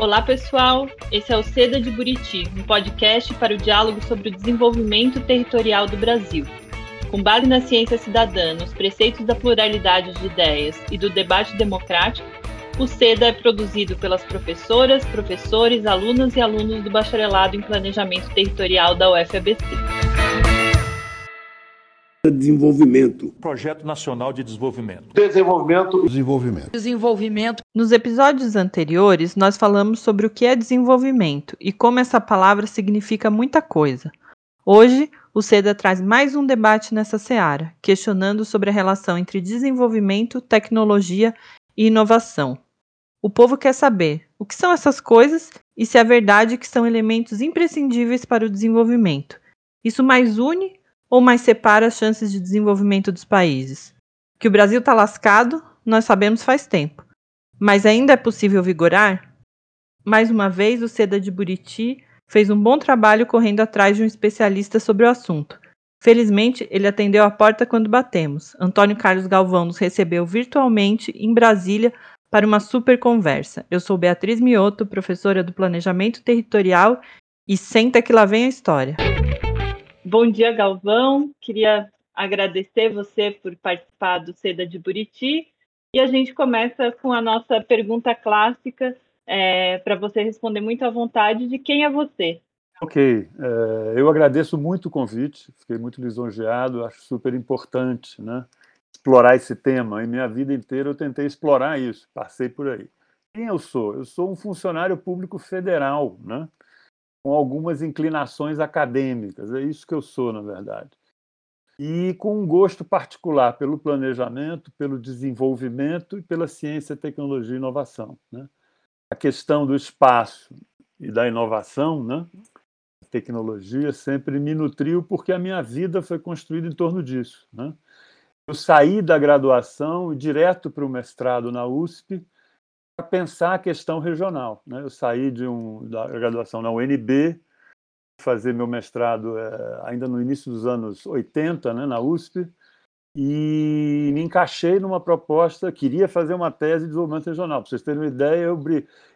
Olá, pessoal. Esse é o Seda de Buriti, um podcast para o diálogo sobre o desenvolvimento territorial do Brasil. Com base na ciência cidadã, nos preceitos da pluralidade de ideias e do debate democrático, o SEDA é produzido pelas professoras, professores, alunas e alunos do Bacharelado em Planejamento Territorial da UFABC. Desenvolvimento. Projeto Nacional de Desenvolvimento. Desenvolvimento. Desenvolvimento. Desenvolvimento. Nos episódios anteriores, nós falamos sobre o que é desenvolvimento e como essa palavra significa muita coisa. Hoje, o SEDA traz mais um debate nessa seara, questionando sobre a relação entre desenvolvimento, tecnologia e inovação. O povo quer saber o que são essas coisas e se é verdade que são elementos imprescindíveis para o desenvolvimento. Isso mais une ou mais separa as chances de desenvolvimento dos países? Que o Brasil está lascado, nós sabemos faz tempo. Mas ainda é possível vigorar? Mais uma vez, o Seda de Buriti fez um bom trabalho correndo atrás de um especialista sobre o assunto. Felizmente, ele atendeu a porta quando batemos. Antônio Carlos Galvão nos recebeu virtualmente em Brasília para uma super conversa. Eu sou Beatriz Mioto, professora do Planejamento Territorial, e senta que lá vem a história. Bom dia, Galvão. Queria agradecer você por participar do Seda de Buriti. E a gente começa com a nossa pergunta clássica, é, para você responder muito à vontade, de quem é você? Ok, é, eu agradeço muito o convite, fiquei muito lisonjeado, acho super importante né, explorar esse tema. Em minha vida inteira eu tentei explorar isso, passei por aí. Quem eu sou? Eu sou um funcionário público federal, né? Com algumas inclinações acadêmicas. É isso que eu sou, na verdade. E com um gosto particular pelo planejamento, pelo desenvolvimento e pela ciência, tecnologia e inovação. Né? A questão do espaço e da inovação, né? a tecnologia, sempre me nutriu porque a minha vida foi construída em torno disso. Né? Eu saí da graduação direto para o mestrado na USP, pensar a questão regional. Né? Eu saí de um, da graduação na UNB, fazer meu mestrado é, ainda no início dos anos 80, né, na USP, e me encaixei numa proposta, queria fazer uma tese de desenvolvimento regional. Para vocês terem uma ideia, eu,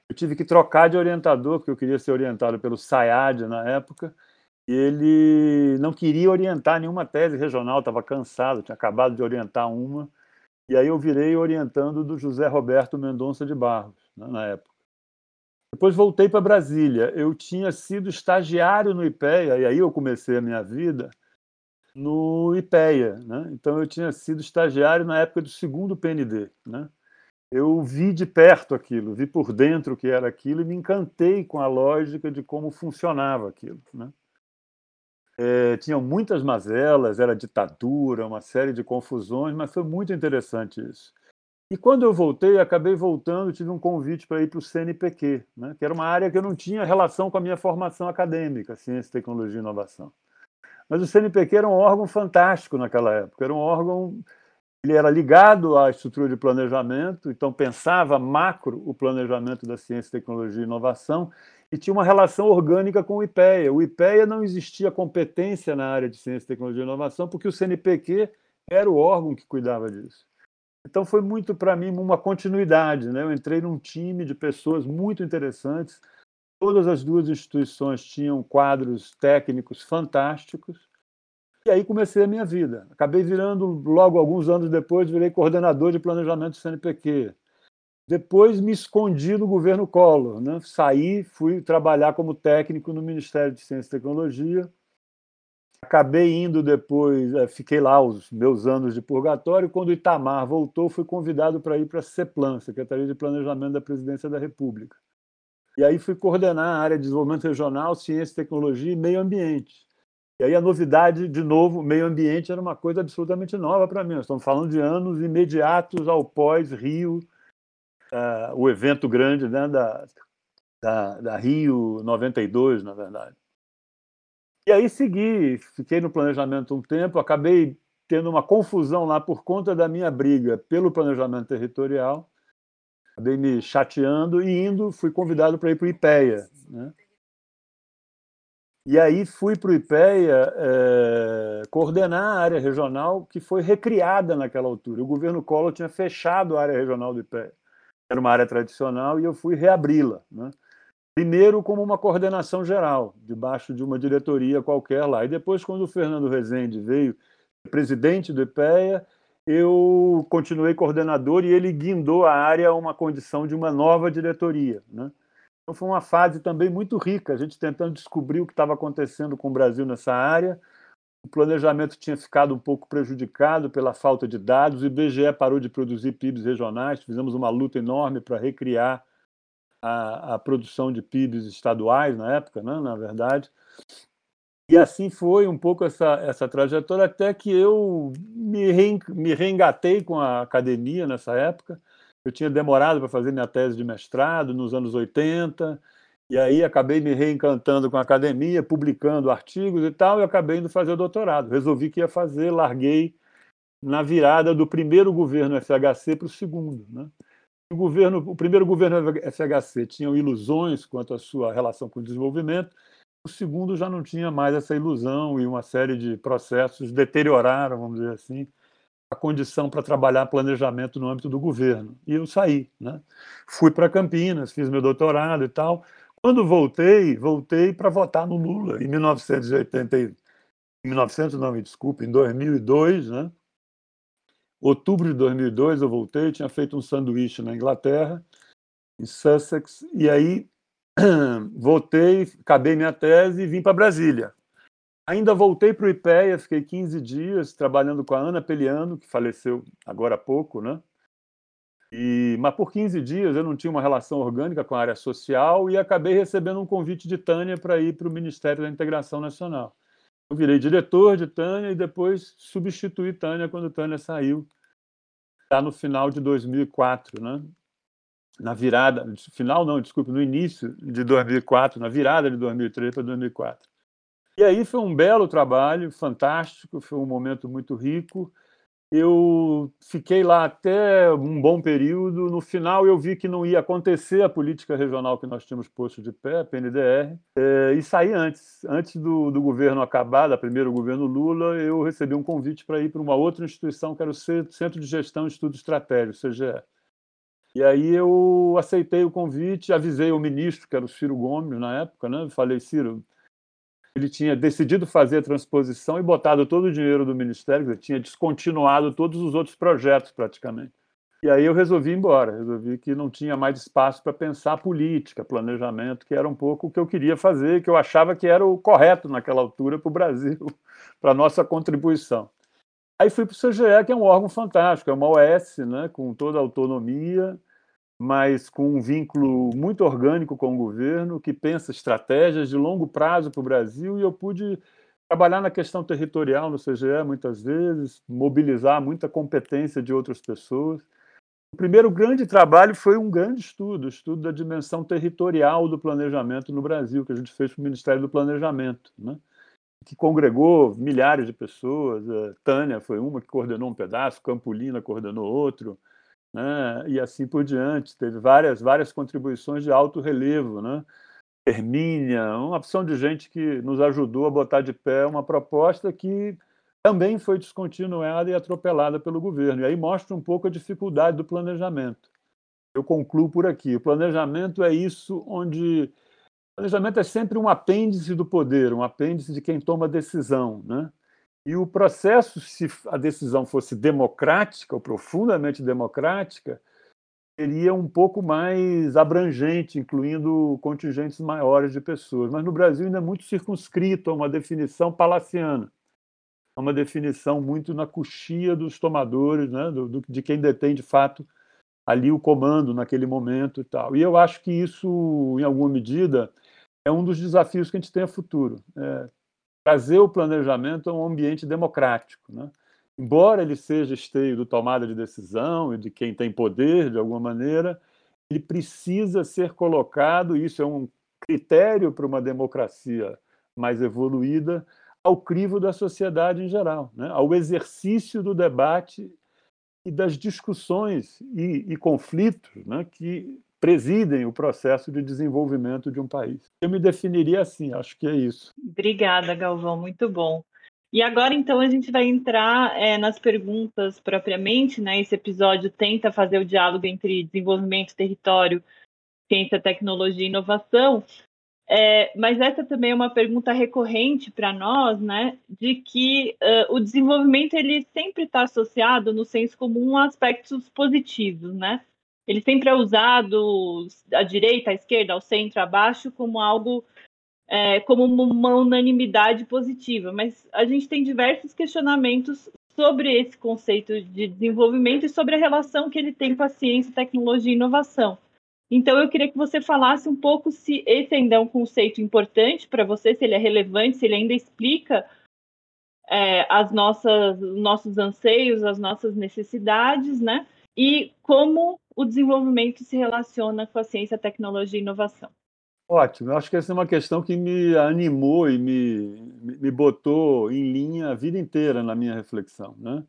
eu tive que trocar de orientador, porque eu queria ser orientado pelo SAIAD na época, e ele não queria orientar nenhuma tese regional, estava cansado, tinha acabado de orientar uma, e aí eu virei orientando do José Roberto Mendonça de Barros, né, na época. Depois voltei para Brasília. Eu tinha sido estagiário no IPEA, e aí eu comecei a minha vida no IPEA. Né? Então eu tinha sido estagiário na época do segundo PND. Né? Eu vi de perto aquilo, vi por dentro o que era aquilo e me encantei com a lógica de como funcionava aquilo. Né? É, tinham muitas mazelas, era ditadura, uma série de confusões, mas foi muito interessante isso. E quando eu voltei, acabei voltando, tive um convite para ir para o CNPq, né, que era uma área que eu não tinha relação com a minha formação acadêmica, ciência, tecnologia e inovação. Mas o CNPq era um órgão fantástico naquela época, era um órgão ele era ligado à estrutura de planejamento, então pensava macro o planejamento da ciência, tecnologia e inovação e tinha uma relação orgânica com o IPEA. O IPEA não existia competência na área de ciência, tecnologia e inovação, porque o CNPq era o órgão que cuidava disso. Então foi muito para mim uma continuidade, né? Eu entrei num time de pessoas muito interessantes. Todas as duas instituições tinham quadros técnicos fantásticos. E aí comecei a minha vida. Acabei virando, logo alguns anos depois, virei coordenador de planejamento do CNPq. Depois me escondi no governo Collor, né? saí, fui trabalhar como técnico no Ministério de Ciência e Tecnologia. Acabei indo depois, é, fiquei lá os meus anos de purgatório. Quando Itamar voltou, fui convidado para ir para a CEPLAN, Secretaria de Planejamento da Presidência da República. E aí fui coordenar a área de desenvolvimento regional, ciência, tecnologia e meio ambiente. E aí a novidade, de novo, meio ambiente era uma coisa absolutamente nova para mim. Nós estamos falando de anos imediatos ao pós-Rio uh, o evento grande né, da, da, da, Rio 92, na verdade. E aí segui, fiquei no planejamento um tempo, acabei tendo uma confusão lá por conta da minha briga pelo planejamento territorial, acabei me chateando e indo, fui convidado para ir para o IPEA. Né? E aí fui para o IPEA é, coordenar a área regional que foi recriada naquela altura. O governo Collor tinha fechado a área regional do IPEA era uma área tradicional e eu fui reabri-la. Né? Primeiro, como uma coordenação geral, debaixo de uma diretoria qualquer lá. E depois, quando o Fernando Rezende veio presidente do IPEA, eu continuei coordenador e ele guindou a área a uma condição de uma nova diretoria. Né? Então, foi uma fase também muito rica, a gente tentando descobrir o que estava acontecendo com o Brasil nessa área. O planejamento tinha ficado um pouco prejudicado pela falta de dados, o IBGE parou de produzir PIBs regionais, fizemos uma luta enorme para recriar a, a produção de PIBs estaduais na época, né, na verdade. E assim foi um pouco essa, essa trajetória, até que eu me, me reengatei com a academia nessa época. Eu tinha demorado para fazer minha tese de mestrado nos anos 80, e aí acabei me reencantando com a academia, publicando artigos e tal, e acabei indo fazer o doutorado. Resolvi que ia fazer, larguei na virada do primeiro governo FHC para o segundo. Né? o, governo, o primeiro governo FHC tinha ilusões quanto à sua relação com o desenvolvimento, o segundo já não tinha mais essa ilusão e uma série de processos deterioraram, vamos dizer assim, a condição para trabalhar planejamento no âmbito do governo. E eu saí. Né? Fui para Campinas, fiz meu doutorado e tal. Quando voltei, voltei para votar no Lula, em 1980, em 1900, não me desculpe, em 2002, né? outubro de 2002 eu voltei, tinha feito um sanduíche na Inglaterra, em Sussex, e aí voltei, acabei minha tese e vim para Brasília. Ainda voltei para o IPEA, fiquei 15 dias trabalhando com a Ana Peliano, que faleceu agora há pouco, né? E, mas por 15 dias eu não tinha uma relação orgânica com a área social e acabei recebendo um convite de Tânia para ir para o Ministério da Integração Nacional. Eu virei diretor de Tânia e depois substituí Tânia quando Tânia saiu, está no final de 2004, né? na virada, final não, desculpe, no início de 2004, na virada de 2003 para 2004. E aí foi um belo trabalho, fantástico, foi um momento muito rico. Eu fiquei lá até um bom período. No final, eu vi que não ia acontecer a política regional que nós tínhamos posto de pé, a PNDR, é, e saí antes. Antes do, do governo acabar, da primeiro governo Lula, eu recebi um convite para ir para uma outra instituição, que era o Centro de Gestão e Estudo Estratégico, CGE. E aí eu aceitei o convite, avisei o ministro, que era o Ciro Gomes na época, né? Falei, Ciro, ele tinha decidido fazer a transposição e botado todo o dinheiro do Ministério, ele tinha descontinuado todos os outros projetos praticamente. E aí eu resolvi ir embora, resolvi que não tinha mais espaço para pensar política, planejamento, que era um pouco o que eu queria fazer, que eu achava que era o correto naquela altura para o Brasil, para a nossa contribuição. Aí fui para o CGE, que é um órgão fantástico, é uma OS, né, com toda a autonomia, mas com um vínculo muito orgânico com o governo, que pensa estratégias de longo prazo para o Brasil, e eu pude trabalhar na questão territorial no CGE muitas vezes, mobilizar muita competência de outras pessoas. O primeiro grande trabalho foi um grande estudo, o estudo da dimensão territorial do planejamento no Brasil, que a gente fez para o Ministério do Planejamento, né? que congregou milhares de pessoas. A Tânia foi uma que coordenou um pedaço, Campolina coordenou outro, né? e assim por diante. Teve várias, várias contribuições de alto relevo. Né? Hermínia, uma opção de gente que nos ajudou a botar de pé uma proposta que também foi descontinuada e atropelada pelo governo. E aí mostra um pouco a dificuldade do planejamento. Eu concluo por aqui. O planejamento é isso onde. O planejamento é sempre um apêndice do poder, um apêndice de quem toma decisão. Né? E o processo, se a decisão fosse democrática, ou profundamente democrática, seria um pouco mais abrangente, incluindo contingentes maiores de pessoas. Mas no Brasil ainda é muito circunscrito a uma definição palaciana, a uma definição muito na coxia dos tomadores, né, do, do, de quem detém de fato ali o comando naquele momento e tal. E eu acho que isso, em alguma medida, é um dos desafios que a gente tem a futuro. É, trazer o planejamento a um ambiente democrático. Né? Embora ele seja esteio do tomada de decisão e de quem tem poder, de alguma maneira, ele precisa ser colocado, isso é um critério para uma democracia mais evoluída, ao crivo da sociedade em geral, né? ao exercício do debate e das discussões e, e conflitos né? que presidem o processo de desenvolvimento de um país. Eu me definiria assim, acho que é isso. Obrigada, Galvão, muito bom. E agora, então, a gente vai entrar é, nas perguntas propriamente, né? Esse episódio tenta fazer o diálogo entre desenvolvimento território, ciência, tecnologia e inovação. É, mas essa também é uma pergunta recorrente para nós, né, de que uh, o desenvolvimento ele sempre está associado no senso comum a aspectos positivos, né? Ele sempre é usado à direita, à esquerda, ao centro, abaixo, como algo é, como uma unanimidade positiva. Mas a gente tem diversos questionamentos sobre esse conceito de desenvolvimento e sobre a relação que ele tem com a ciência, tecnologia e inovação. Então, eu queria que você falasse um pouco se esse ainda é um conceito importante para você, se ele é relevante, se ele ainda explica é, as nossas, nossos anseios, as nossas necessidades, né? E como o desenvolvimento se relaciona com a ciência, tecnologia e inovação. Ótimo, eu acho que essa é uma questão que me animou e me, me botou em linha a vida inteira na minha reflexão. Né?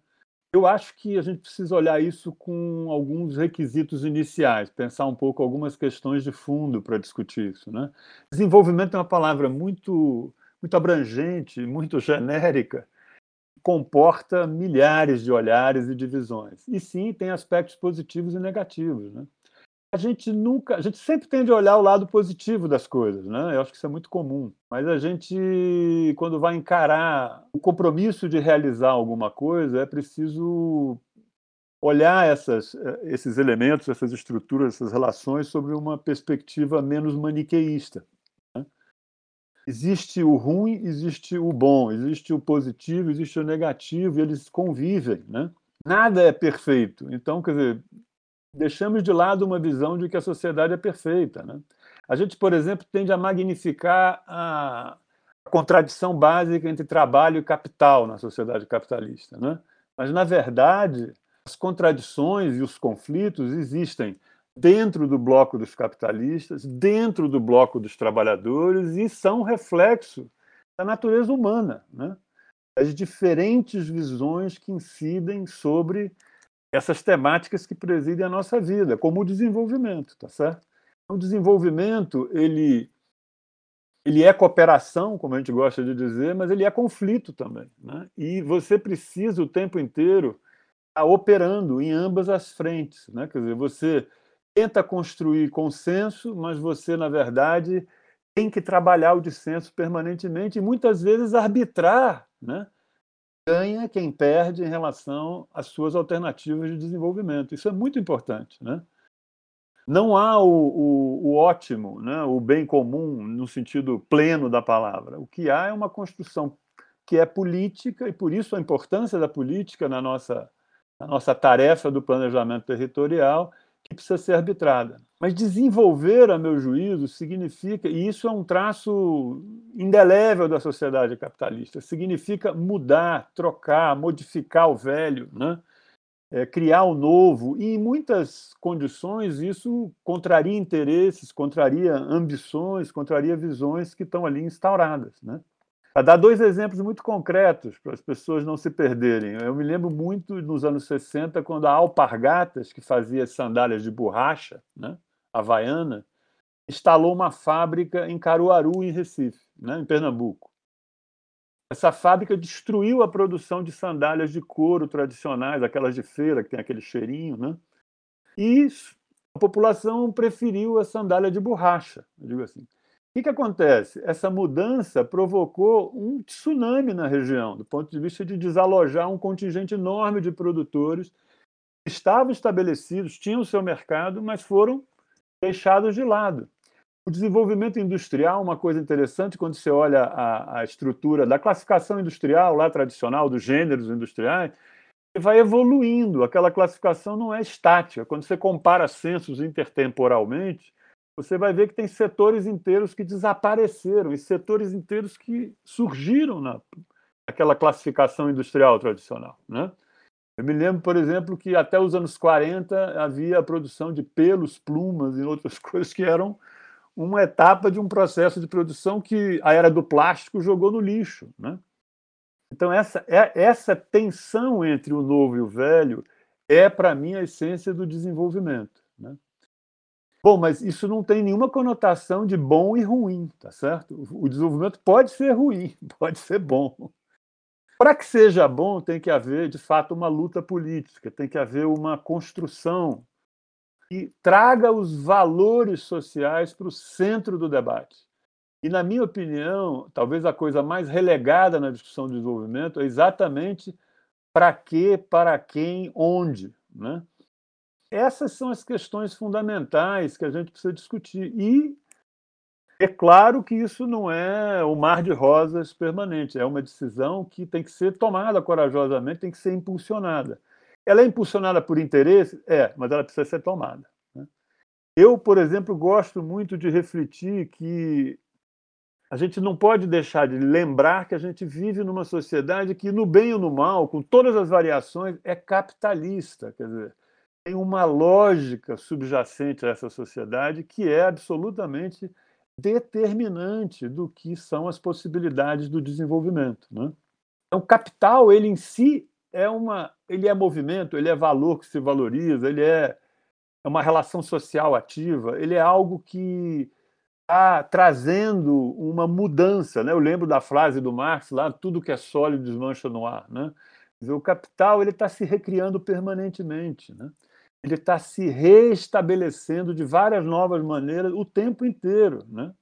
Eu acho que a gente precisa olhar isso com alguns requisitos iniciais, pensar um pouco algumas questões de fundo para discutir isso. Né? Desenvolvimento é uma palavra muito, muito abrangente, muito genérica, comporta milhares de olhares e divisões. E sim, tem aspectos positivos e negativos. Né? a gente nunca, a gente sempre tende a olhar o lado positivo das coisas, né? Eu acho que isso é muito comum. Mas a gente, quando vai encarar o compromisso de realizar alguma coisa, é preciso olhar essas, esses elementos, essas estruturas, essas relações sobre uma perspectiva menos maniqueísta. Existe o ruim, existe o bom, existe o positivo, existe o negativo, e eles convivem, né? Nada é perfeito. Então, quer dizer, deixamos de lado uma visão de que a sociedade é perfeita. Né? A gente, por exemplo, tende a magnificar a contradição básica entre trabalho e capital na sociedade capitalista. Né? Mas, na verdade, as contradições e os conflitos existem dentro do bloco dos capitalistas, dentro do bloco dos trabalhadores e são reflexo da natureza humana, né? as diferentes visões que incidem sobre essas temáticas que presidem a nossa vida, como o desenvolvimento, tá certo? O desenvolvimento, ele ele é cooperação, como a gente gosta de dizer, mas ele é conflito também, né? E você precisa o tempo inteiro estar operando em ambas as frentes, né? Quer dizer, você tenta construir consenso, mas você na verdade tem que trabalhar o dissenso permanentemente e muitas vezes arbitrar, né? ganha quem perde em relação às suas alternativas de desenvolvimento. Isso é muito importante. Né? Não há o, o, o, ótimo, né? o bem comum no sentido pleno da palavra. O que há é uma construção que é política, e por isso a importância da política na nossa, na nossa tarefa do planejamento territorial, que precisa ser arbitrada. Mas desenvolver, a meu juízo, significa, e isso é um traço indelével da sociedade capitalista, significa mudar, trocar, modificar o velho, né? É, criar o novo, e em muitas condições isso contraria interesses, contraria ambições, contraria visões que estão ali instauradas. Né? Para dar dois exemplos muito concretos, para as pessoas não se perderem. Eu me lembro muito nos anos 60, quando a Alpargatas, que fazia sandálias de borracha, né, havaiana, instalou uma fábrica em Caruaru, em Recife, né, em Pernambuco. Essa fábrica destruiu a produção de sandálias de couro tradicionais, aquelas de feira, que tem aquele cheirinho, né? e a população preferiu a sandália de borracha, digo assim que, que acontece? Essa mudança provocou um tsunami na região, do ponto de vista de desalojar um contingente enorme de produtores que estavam estabelecidos, tinham o seu mercado, mas foram deixados de lado. O desenvolvimento industrial, uma coisa interessante, quando você olha a, a estrutura da classificação industrial lá tradicional, dos gêneros industriais, vai evoluindo. Aquela classificação não é estática. Quando você compara censos intertemporalmente, você vai ver que tem setores inteiros que desapareceram e setores inteiros que surgiram na, naquela classificação industrial tradicional. Né? Eu me lembro, por exemplo, que até os anos 40 havia a produção de pelos, plumas e outras coisas que eram uma etapa de um processo de produção que a era do plástico jogou no lixo. Né? Então, essa, é, essa tensão entre o novo e o velho é, para mim, a essência do desenvolvimento. Bom, mas isso não tem nenhuma conotação de bom e ruim, tá certo? O desenvolvimento pode ser ruim, pode ser bom. Para que seja bom, tem que haver, de fato, uma luta política, tem que haver uma construção. que traga os valores sociais para o centro do debate. E, na minha opinião, talvez a coisa mais relegada na discussão de desenvolvimento é exatamente para quê, para quem, onde. Né? Essas são as questões fundamentais que a gente precisa discutir. E é claro que isso não é o mar de rosas permanente, é uma decisão que tem que ser tomada corajosamente, tem que ser impulsionada. Ela é impulsionada por interesse? É, mas ela precisa ser tomada. Né? Eu, por exemplo, gosto muito de refletir que a gente não pode deixar de lembrar que a gente vive numa sociedade que, no bem ou no mal, com todas as variações, é capitalista. Quer dizer, tem uma lógica subjacente a essa sociedade que é absolutamente determinante do que são as possibilidades do desenvolvimento. Né? Então, capital, ele em si é uma, ele é movimento, ele é valor que se valoriza, ele é, é uma relação social ativa, ele é algo que está trazendo uma mudança. Né? Eu lembro da frase do Marx lá, tudo que é sólido desmancha no ar. Né? Dizer, o capital ele está se recriando permanentemente. Né? Ele está se reestabelecendo de várias novas maneiras o tempo inteiro. Né?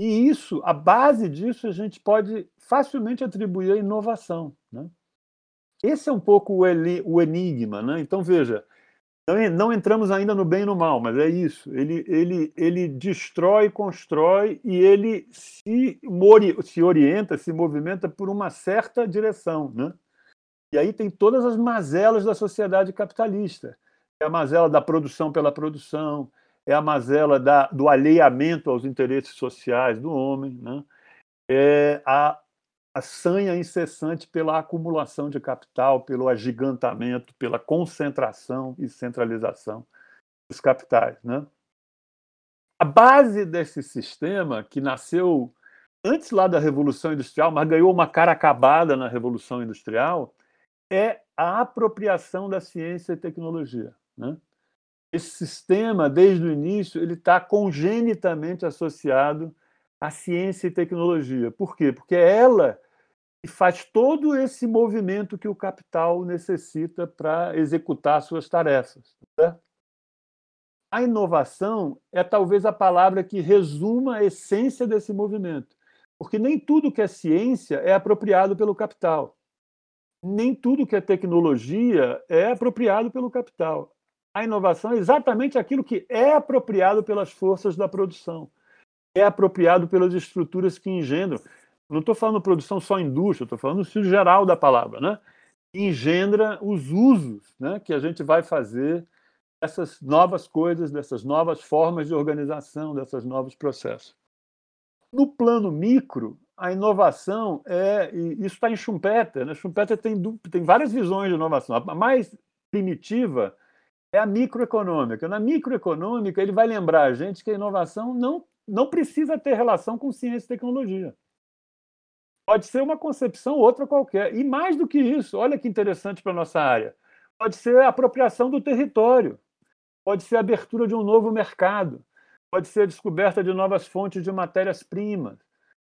E isso, a base disso, a gente pode facilmente atribuir à inovação. Né? Esse é um pouco o enigma. Né? Então, veja, não entramos ainda no bem e no mal, mas é isso. Ele, ele, ele destrói, constrói e ele se, se orienta, se movimenta por uma certa direção. Né? E aí tem todas as mazelas da sociedade capitalista. É a mazela da produção pela produção, é a mazela da, do alheamento aos interesses sociais do homem, né? é a a sanha incessante pela acumulação de capital, pelo agigantamento, pela concentração e centralização dos capitais. Né? A base desse sistema, que nasceu antes lá da Revolução Industrial, mas ganhou uma cara acabada na Revolução Industrial, é a apropriação da ciência e tecnologia. Né? Esse sistema, desde o início, ele está congenitamente associado à ciência e tecnologia. Por quê? Porque é ela e faz todo esse movimento que o capital necessita para executar suas tarefas. Certo? A inovação é talvez a palavra que resuma a essência desse movimento, porque nem tudo que é ciência é apropriado pelo capital. Nem tudo que é tecnologia é apropriado pelo capital. A inovação é exatamente aquilo que é apropriado pelas forças da produção, é apropriado pelas estruturas que engendram não estou falando produção só indústria, estou falando no sentido geral da palavra, né? engendra os usos né, que a gente vai fazer dessas novas coisas, dessas novas formas de organização, desses novos processos. No plano micro, a inovação é. Isso está em Schumpeter. Né? Schumpeter tem, tem várias visões de inovação. A mais primitiva é a microeconômica. Na microeconômica, ele vai lembrar a gente que a inovação não, não precisa ter relação com ciência e tecnologia. Pode ser uma concepção outra qualquer. E mais do que isso, olha que interessante para a nossa área. Pode ser a apropriação do território, pode ser a abertura de um novo mercado, pode ser a descoberta de novas fontes de matérias-primas,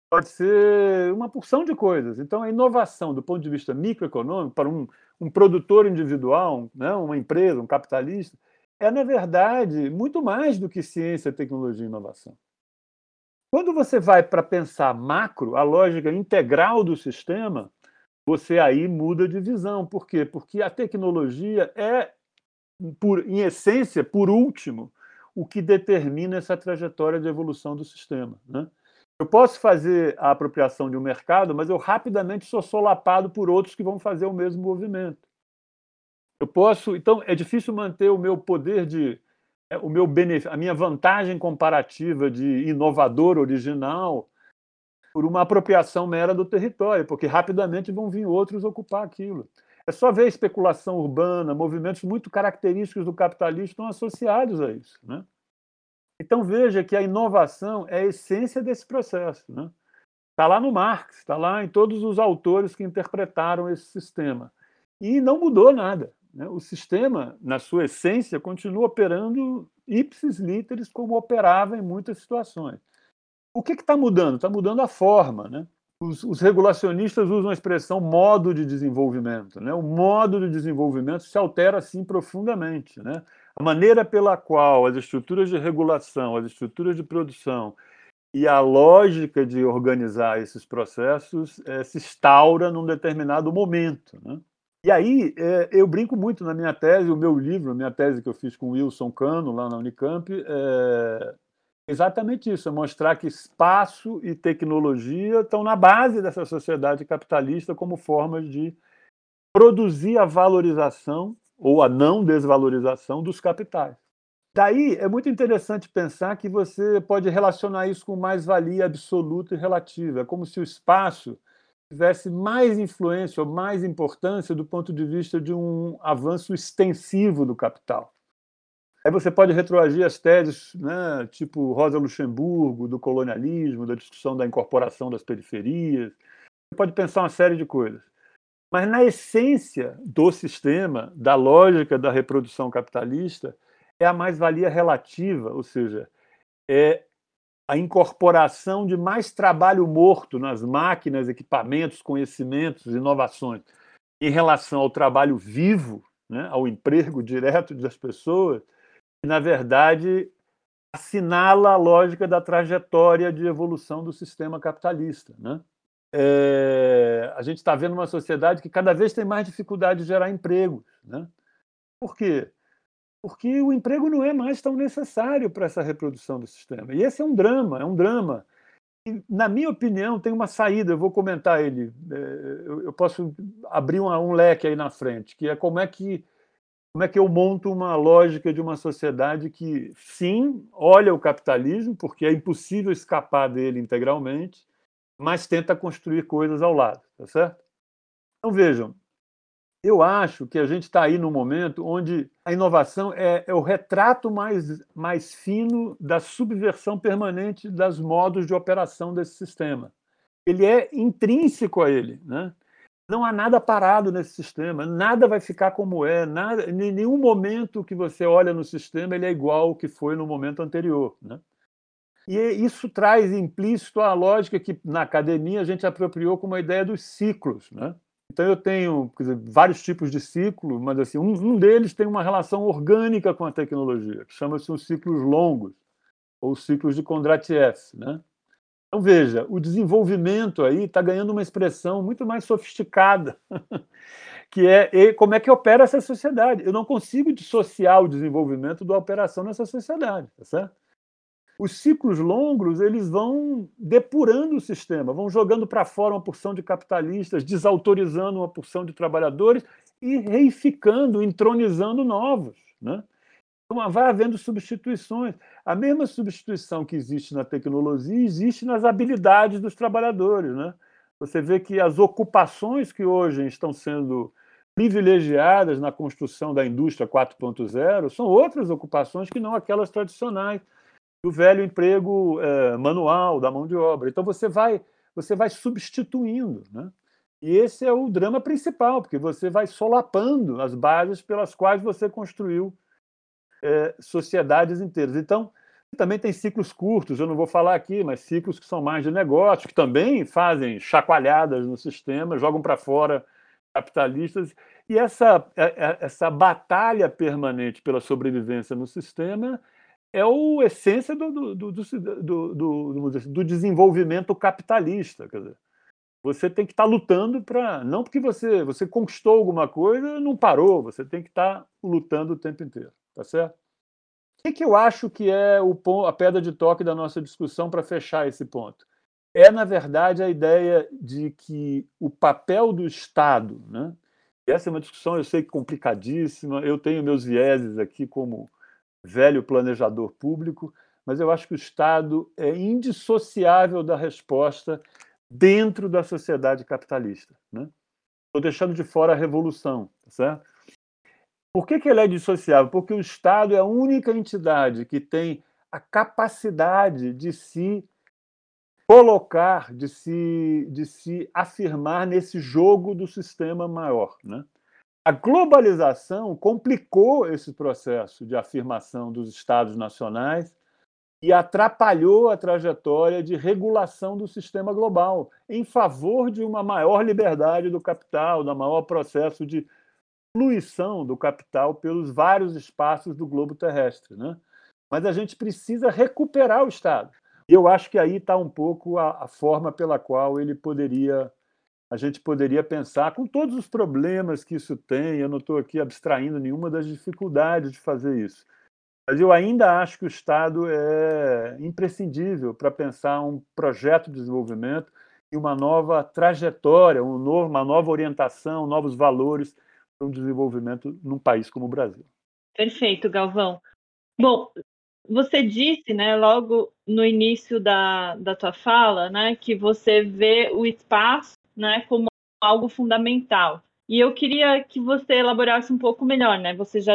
pode ser uma porção de coisas. Então, a inovação, do ponto de vista microeconômico, para um, um produtor individual, né, uma empresa, um capitalista, é, na verdade, muito mais do que ciência, tecnologia e inovação. Quando você vai para pensar macro, a lógica integral do sistema, você aí muda de visão. Por quê? Porque a tecnologia é, por, em essência, por último, o que determina essa trajetória de evolução do sistema. Né? Eu posso fazer a apropriação de um mercado, mas eu rapidamente sou solapado por outros que vão fazer o mesmo movimento. Eu posso, então é difícil manter o meu poder de é, o meu benefício, a minha vantagem comparativa de inovador original por uma apropriação mera do território, porque rapidamente vão vir outros ocupar aquilo. É só ver a especulação urbana, movimentos muito característicos do capitalismo estão associados a isso. Né? Então veja que a inovação é a essência desse processo. Está né? Tá lá no Marx, está lá em todos os autores que interpretaram esse sistema. E não mudou nada. Né? O sistema, na sua essência, continua operando ipsis literis como operava em muitas situações. O que está mudando? Está mudando a forma. Né? os, os, regulacionistas usam a expressão modo de desenvolvimento. Né? O modo de desenvolvimento se altera assim profundamente. Né? A maneira pela qual as estruturas de regulação, as estruturas de produção e a lógica de organizar esses processos é, se instaura num determinado momento. Né? E aí é, eu brinco muito na minha tese, o meu livro, a minha tese que eu fiz com Wilson Cano lá na Unicamp, é exatamente isso, é mostrar que espaço e tecnologia estão na base dessa sociedade capitalista como formas de produzir a valorização ou a não desvalorização dos capitais. Daí é muito interessante pensar que você pode relacionar isso com mais-valia absoluta e relativa. É como se o espaço tivesse mais influência ou mais importância do ponto de vista de um avanço extensivo do capital. Aí você pode retroagir as teses, né, tipo Rosa Luxemburgo, do colonialismo, da discussão da incorporação das periferias. Você pode pensar uma série de coisas. Mas, na essência do sistema, da lógica da reprodução capitalista, é a mais-valia relativa, ou seja, é a incorporação de mais trabalho morto nas máquinas, equipamentos, conhecimentos, inovações, em relação ao trabalho vivo, né, ao emprego direto das pessoas, que, na verdade, assinala a lógica da trajetória de evolução do sistema capitalista. Né? É, a gente está vendo uma sociedade que cada vez tem mais dificuldade de gerar empregos. Né? Por quê? porque o emprego não é mais tão necessário para essa reprodução do sistema. E esse é um drama, é um drama. E, na minha opinião, tem uma saída, eu vou comentar ele, é, eu posso abrir um leque aí na frente, que é como é que como é que eu monto uma lógica de uma sociedade que, sim, olha o capitalismo, porque é impossível escapar dele integralmente, mas tenta construir coisas ao lado, tá certo? Então vejam, eu acho que a gente está aí no momento onde a inovação é, é, o retrato mais, mais fino da subversão permanente das modos de operação desse sistema. Ele é intrínseco a ele. Né? Não há nada parado nesse sistema, nada vai ficar como é, nada, em nenhum momento que você olha no sistema ele é igual ao que foi no momento anterior. Né? E isso traz implícito a lógica que na academia a gente apropriou como a ideia dos ciclos. Né? Então eu tenho dizer, vários tipos de ciclo, mas assim, um, um, deles tem uma relação orgânica com a tecnologia, que chama-se os ciclos longos, ou ciclos de Kondratiev. Né? Então veja, o desenvolvimento aí está ganhando uma expressão muito mais sofisticada, que é como é que opera essa sociedade. Eu não consigo dissociar o desenvolvimento da operação nessa sociedade, tá certo? Os ciclos longos eles vão depurando o sistema, vão jogando para fora uma porção de capitalistas, desautorizando uma porção de trabalhadores e reificando, entronizando novos. Né? Então, vai havendo substituições. A mesma substituição que existe na tecnologia existe nas habilidades dos trabalhadores. Né? Você vê que as ocupações que hoje estão sendo privilegiadas na construção da indústria 4.0 são outras ocupações que não aquelas tradicionais do velho emprego é, manual da mão de obra. Então você vai você vai substituindo, né? E esse é o drama principal, porque você vai solapando as bases pelas quais você construiu é, sociedades inteiras. Então, também tem ciclos curtos, eu não vou falar aqui, mas ciclos que são mais de negócio, que também fazem chacoalhadas no sistema, jogam para fora capitalistas. E essa, é, essa batalha permanente pela sobrevivência no sistema é a essência do, do, do, do, do desenvolvimento capitalista. Quer dizer, você tem que estar tá lutando para. Não porque você, você conquistou alguma coisa não parou, você tem que estar tá lutando o tempo inteiro. Tá certo? O que, que eu acho que é o, a pedra de toque da nossa discussão para fechar esse ponto? É, na verdade, a ideia de que o papel do Estado, né? essa é uma discussão, eu sei, complicadíssima, eu tenho meus vieses aqui como velho planejador público, mas eu acho que o Estado é indissociável da resposta dentro da sociedade capitalista. Estou né? deixando de fora a revolução, tá certo? Por que, que ele é dissociável? Porque o Estado é a única entidade que tem a capacidade de se colocar, de se, de se afirmar nesse jogo do sistema maior. Né? A globalização complicou esse processo de afirmação dos Estados nacionais e atrapalhou a trajetória de regulação do sistema global em favor de uma maior liberdade do capital, da maior processo de fluição do capital pelos vários espaços do globo terrestre. Né? Mas a gente precisa recuperar o Estado. E eu acho que aí está um pouco a, a, forma pela qual ele poderia, a gente poderia pensar, com todos os problemas que isso tem, eu não estou aqui abstraindo nenhuma das dificuldades de fazer isso, mas eu ainda acho que o Estado é imprescindível para pensar um projeto de desenvolvimento e uma nova trajetória, um novo, uma nova orientação, novos valores para um desenvolvimento num país como o Brasil. Perfeito, Galvão. Bom, você disse, né, logo no início da, da tua fala, né, que você vê o espaço, né, como algo fundamental. E eu queria que você elaborasse um pouco melhor, né? Você já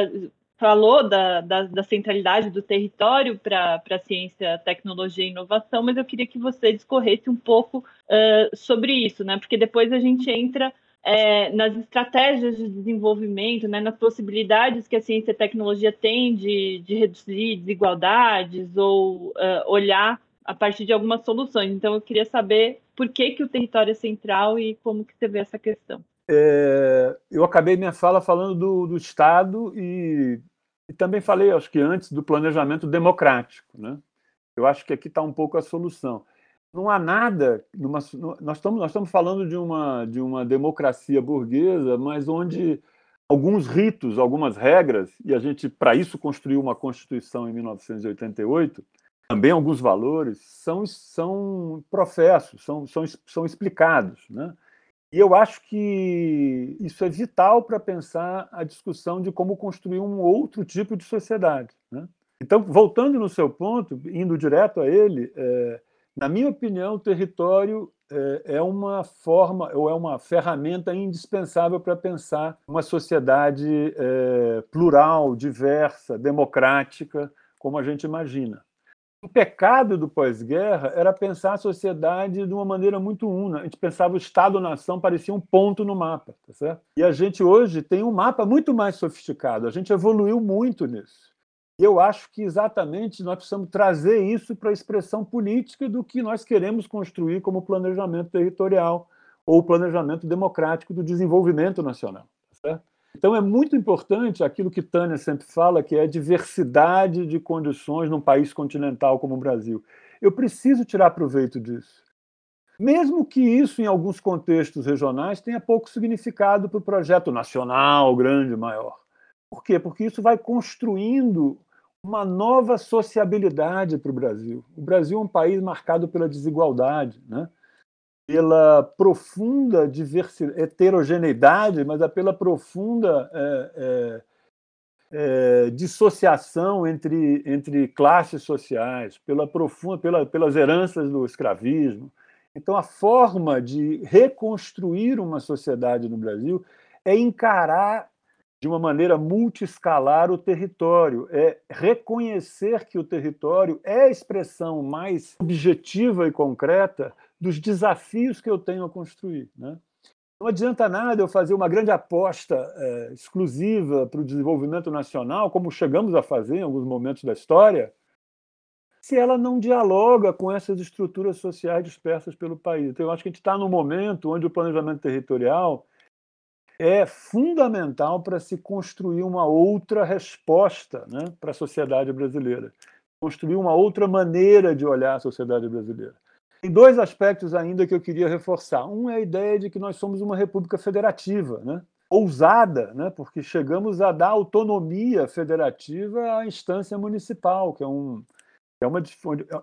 falou da, da, da centralidade do território para a ciência, tecnologia e inovação, mas eu queria que você discorresse um pouco uh, sobre isso, né? Porque depois a gente entra é, nas estratégias de desenvolvimento, né, nas possibilidades que a ciência e a tecnologia tem de, de reduzir desigualdades ou uh, olhar a partir de algumas soluções. Então, eu queria saber por que, que o território é central e como que você vê essa questão. É, eu acabei minha fala falando do, do Estado e, e, também falei, acho que antes, do planejamento democrático. Né? Eu acho que aqui está um pouco a solução. Não há nada. Numa, nós, estamos, nós estamos falando de uma, de uma democracia burguesa, mas onde alguns ritos, algumas regras, e a gente, para isso, construiu uma Constituição em 1988, também alguns valores, são, são professos, são, são, são explicados. Né? E eu acho que isso é vital para pensar a discussão de como construir um outro tipo de sociedade. Né? Então, voltando no seu ponto, indo direto a ele, é, na minha opinião, o território é, é uma forma ou é uma ferramenta indispensável para pensar uma sociedade é, plural, diversa, democrática, como a gente imagina. O pecado do pós-guerra era pensar a sociedade de uma maneira muito una. A gente pensava o Estado-nação parecia um ponto no mapa, tá certo? E a gente hoje tem um mapa muito mais sofisticado. A gente evoluiu muito nisso. E eu acho que exatamente nós precisamos trazer isso para a expressão política do que nós queremos construir como planejamento territorial ou planejamento democrático do desenvolvimento nacional. Tá certo? Então, é muito importante aquilo que Tânia sempre fala, que é a diversidade de condições num país continental como o Brasil. Eu preciso tirar proveito disso. Mesmo que isso, em alguns contextos regionais, tenha pouco significado para o projeto nacional, grande, maior. Por quê? Porque isso vai construindo uma nova sociabilidade para o Brasil. O Brasil é um país marcado pela desigualdade, né? Pela profunda diversidade, heterogeneidade, mas é pela profunda é, é, é, dissociação entre, entre classes sociais, pela profunda, pela, pelas heranças do escravismo. Então, a forma de reconstruir uma sociedade no Brasil é encarar de uma maneira multiescalar o território, é reconhecer que o território é a expressão mais objetiva e concreta dos desafios que eu tenho a construir. Né? Não adianta nada eu fazer uma grande aposta é, exclusiva para o desenvolvimento nacional, como chegamos a fazer em alguns momentos da história, se ela não dialoga com essas estruturas sociais dispersas pelo país. Então, eu acho que a gente está num momento onde o planejamento territorial é fundamental para se construir uma outra resposta né, para a sociedade brasileira, construir uma outra maneira de olhar a sociedade brasileira. Tem dois aspectos ainda que eu queria reforçar. Um é a ideia de que nós somos uma república federativa, né? ousada, né? porque chegamos a dar autonomia federativa à instância municipal, que é um, é, uma,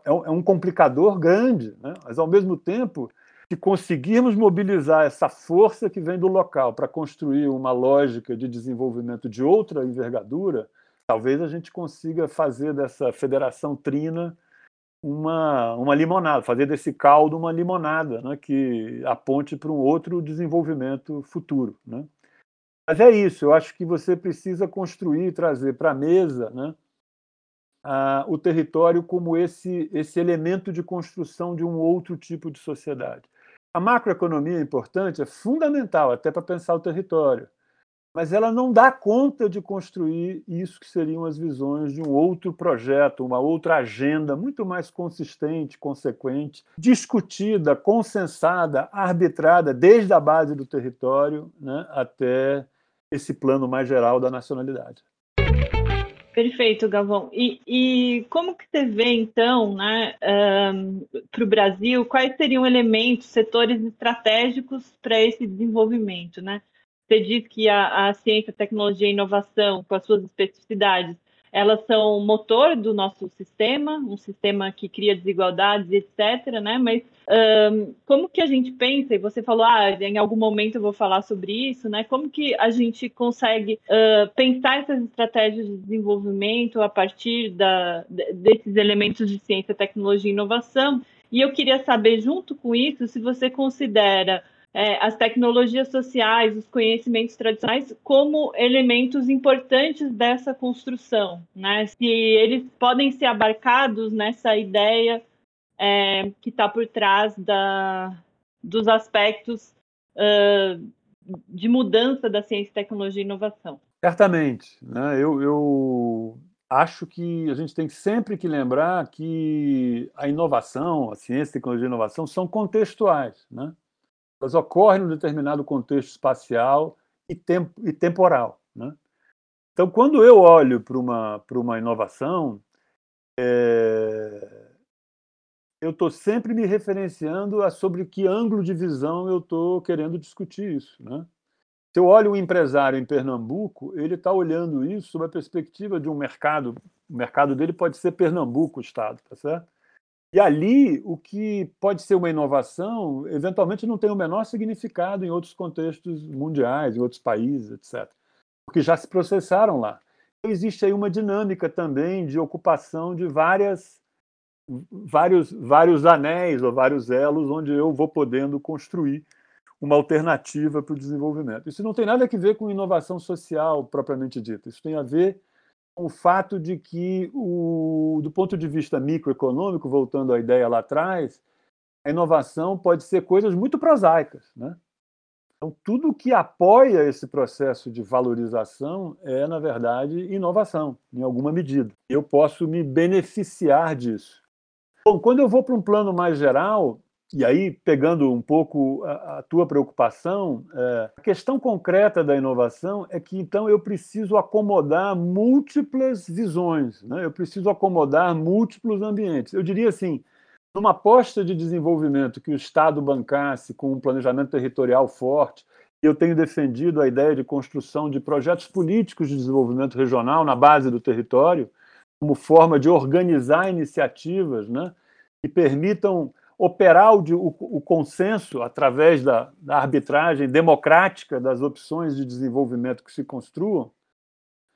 é um complicador grande, né? mas, ao mesmo tempo, se conseguirmos mobilizar essa força que vem do local para construir uma lógica de desenvolvimento de outra envergadura, talvez a gente consiga fazer dessa federação trina uma, uma limonada, fazer desse caldo uma limonada, né, que aponte para um outro desenvolvimento futuro. Né? Mas é isso, eu acho que você precisa construir, trazer para a mesa né, a, o território como esse, esse elemento de construção de um outro tipo de sociedade. A macroeconomia é importante, é fundamental até para pensar o território. Mas ela não dá conta de construir isso que seriam as visões de um outro projeto, uma outra agenda muito mais consistente, consequente, discutida, consensada, arbitrada, desde a base do território né, até esse plano mais geral da nacionalidade. Perfeito, Galvão. E, e, como que você vê, então, né, um, para o Brasil, quais seriam elementos, setores estratégicos para esse desenvolvimento? Né? Você diz que a, a ciência, tecnologia e inovação, com as suas especificidades, elas são motor do nosso sistema, um sistema que cria desigualdades, etc. Né? Mas um, como que a gente pensa? E você falou, ah, em algum momento eu vou falar sobre isso, né? Como que a gente consegue uh, pensar essas estratégias de desenvolvimento a partir da, desses elementos de ciência, tecnologia e inovação? E eu queria saber, junto com isso, se você considera é, as tecnologias sociais, os conhecimentos tradicionais como elementos importantes dessa construção, né? Se eles podem ser abarcados nessa ideia é, que está por trás da, dos aspectos uh, de mudança da ciência, tecnologia e inovação. Certamente, né? Eu, eu acho que a gente tem sempre que lembrar que a inovação, a ciência, tecnologia e inovação são contextuais, né? Elas ocorrem num determinado contexto espacial e, tempo, e temporal. Né? Então, quando eu olho para uma, uma inovação, é, eu estou sempre me referenciando a sobre que ângulo de visão eu estou querendo discutir isso. Né? Se eu olho um empresário em Pernambuco, ele está olhando isso sob a perspectiva de um mercado. O mercado dele pode ser Pernambuco, o Estado, tá certo? E ali, o que pode ser uma inovação, eventualmente não tem o menor significado em outros contextos mundiais, em outros países, etc. Porque já se processaram lá. Então, existe aí uma dinâmica também de ocupação de várias, vários, vários anéis ou vários elos onde eu vou podendo construir uma alternativa para o desenvolvimento. Isso não tem nada a ver com inovação social propriamente dita. Isso tem a ver o fato de que, o, do ponto de vista microeconômico, voltando à ideia lá atrás, a inovação pode ser coisas muito prosaicas. Né? Então, tudo que apoia esse processo de valorização é, na verdade, inovação, em alguma medida. Eu posso me beneficiar disso. Bom, quando eu vou para um plano mais geral, e aí, pegando um pouco a, a tua preocupação, é, a questão concreta da inovação é que, então, eu preciso acomodar múltiplas visões, né? eu preciso acomodar múltiplos ambientes. Eu diria assim, numa aposta de desenvolvimento que o Estado bancasse com um planejamento territorial forte, eu tenho defendido a ideia de construção de projetos políticos de desenvolvimento regional na base do território, como forma de organizar iniciativas né, que permitam operar o, o, o consenso através da, da, arbitragem democrática das opções de desenvolvimento que se construam,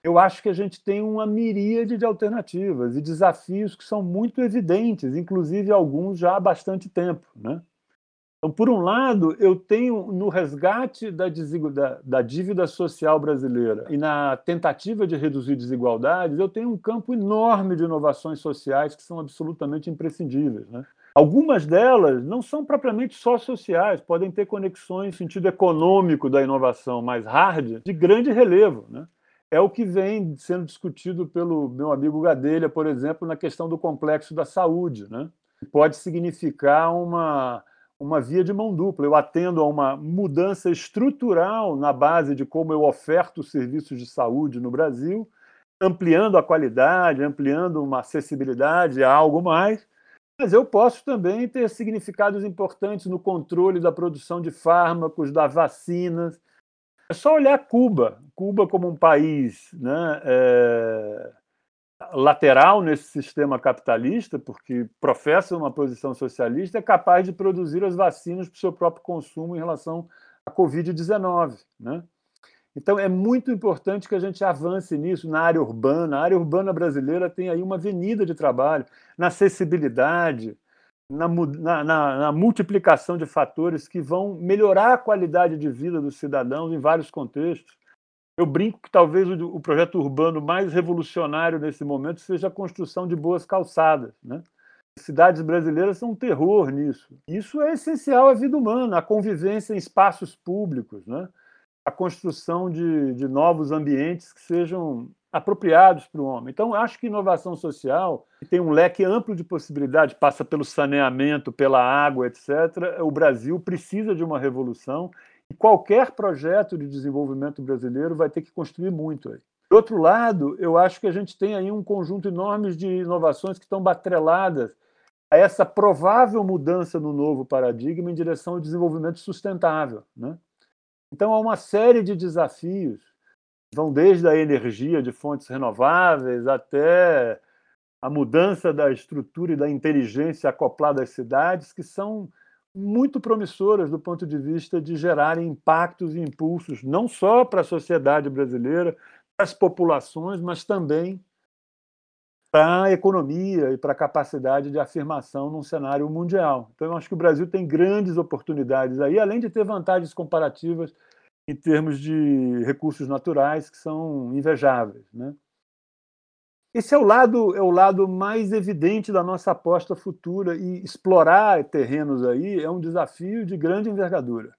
eu acho que a gente tem uma miríade de alternativas e desafios que são muito evidentes, inclusive alguns já há bastante tempo. Né? Então, por um lado, eu tenho no resgate da, da, da, dívida social brasileira e na tentativa de reduzir desigualdades, eu tenho um campo enorme de inovações sociais que são absolutamente imprescindíveis. Né? Algumas delas não são propriamente só sociais, podem ter conexões no sentido econômico da inovação mais hard de grande relevo. Né? É o que vem sendo discutido pelo meu amigo Gadelha, por exemplo, na questão do complexo da saúde. Né? Pode significar uma, uma via de mão dupla. Eu atendo a uma mudança estrutural na base de como eu oferto serviços de saúde no Brasil, ampliando a qualidade, ampliando uma acessibilidade a algo mais, mas eu posso também ter significados importantes no controle da produção de fármacos, das vacinas. É só olhar Cuba. Cuba como um país né, é, lateral nesse sistema capitalista, porque professa uma posição socialista, é capaz de produzir as vacinas para o seu próprio consumo em relação à Covid-19. Né? Então, é muito importante que a gente avance nisso na área urbana. A área urbana brasileira tem aí uma avenida de trabalho na acessibilidade, na, na, na, multiplicação de fatores que vão melhorar a qualidade de vida dos cidadãos em vários contextos. Eu brinco que talvez o, o projeto urbano mais revolucionário nesse momento seja a construção de boas calçadas. Né? Cidades brasileiras são um terror nisso. Isso é essencial à vida humana, à convivência em espaços públicos. Né? A construção de, de novos ambientes que sejam apropriados para o homem. Então, acho que inovação social tem um leque amplo de possibilidades, passa pelo saneamento, pela água, etc. O Brasil precisa de uma revolução e qualquer projeto de desenvolvimento brasileiro vai ter que construir muito aí. Do outro lado, eu acho que a gente tem aí um conjunto enorme de inovações que estão batreladas a essa provável mudança no novo paradigma em direção ao desenvolvimento sustentável. Né? Então, há uma série de desafios. Vão desde a energia de fontes renováveis até a mudança da estrutura e da inteligência acoplada às cidades, que são muito promissoras do ponto de vista de gerarem impactos e impulsos, não só para a sociedade brasileira, para as populações, mas também para a economia e para a capacidade de afirmação num cenário mundial. Então, eu acho que o Brasil tem grandes oportunidades aí, além de ter vantagens comparativas em termos de recursos naturais que são invejáveis. Né? Esse é o lado é o lado mais evidente da nossa aposta futura e explorar terrenos aí é um desafio de grande envergadura.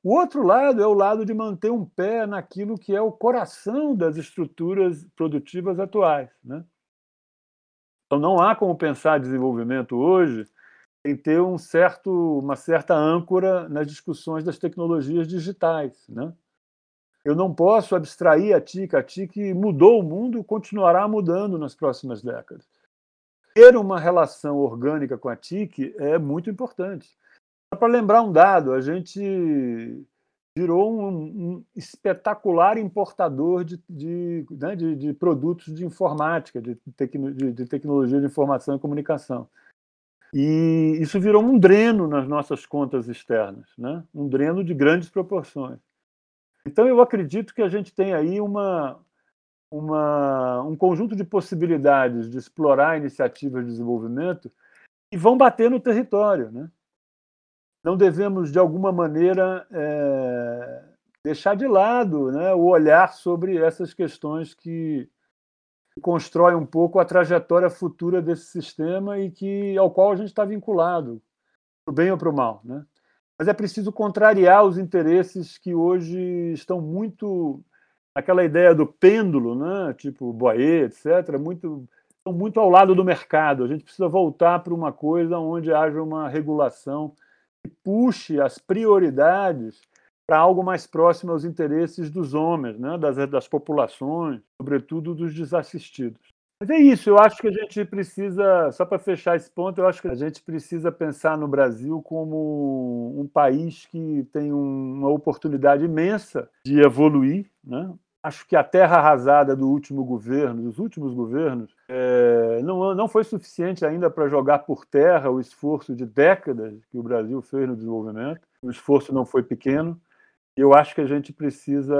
O outro lado é o lado de manter um pé naquilo que é o coração das estruturas produtivas atuais. Né? Então não há como pensar desenvolvimento hoje em ter um certo, uma certa âncora nas discussões das tecnologias digitais. Né? Eu não posso abstrair a TIC. A TIC mudou o mundo e continuará mudando nas próximas décadas. Ter uma relação orgânica com a TIC é muito importante. Para lembrar um dado, a gente virou um, um espetacular importador de, de, né, de, de, produtos de informática, de, tecno, de, tecnologia de informação e comunicação. E isso virou um dreno nas nossas contas externas, né? um dreno de grandes proporções. Então, eu acredito que a gente tem aí uma, uma, um conjunto de possibilidades de explorar iniciativas de desenvolvimento e vão bater no território. Né? Não devemos, de alguma maneira, é, deixar de lado né, o olhar sobre essas questões que, constrói um pouco a trajetória futura desse sistema e que ao qual a gente está vinculado, para o bem ou para o mal. Né? Mas é preciso contrariar os interesses que hoje estão muito aquela ideia do pêndulo, né? tipo Boyer, etc., muito, estão muito ao lado do mercado. A gente precisa voltar para uma coisa onde haja uma regulação puxe as prioridades para algo mais próximo aos interesses dos homens, né? das, das populações, sobretudo dos desassistidos. Mas é isso, eu acho que a gente precisa, só para fechar esse ponto, eu acho que a gente precisa pensar no Brasil como um país que tem uma oportunidade imensa de evoluir. Né? Acho que a terra arrasada do último governo, dos últimos governos, é, não, não foi suficiente ainda para jogar por terra o esforço de décadas que o Brasil fez no desenvolvimento. O esforço não foi pequeno eu acho que a gente precisa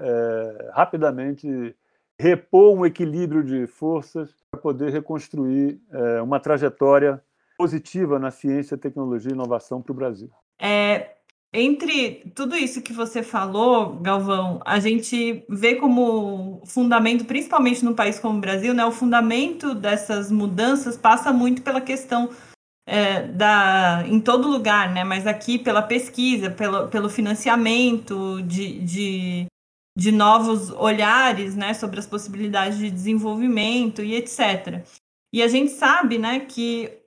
é, rapidamente repor um equilíbrio de forças para poder reconstruir é, uma trajetória positiva na ciência, tecnologia e inovação para o Brasil. É, entre tudo isso que você falou, Galvão, a gente vê como fundamento, principalmente no país como o Brasil, né, o fundamento dessas mudanças passa muito pela questão é, da, em todo lugar, né? Mas aqui pela pesquisa, pelo, pelo financiamento de, de, de novos olhares, né? Sobre as possibilidades de desenvolvimento e etc. E a gente sabe, né? Que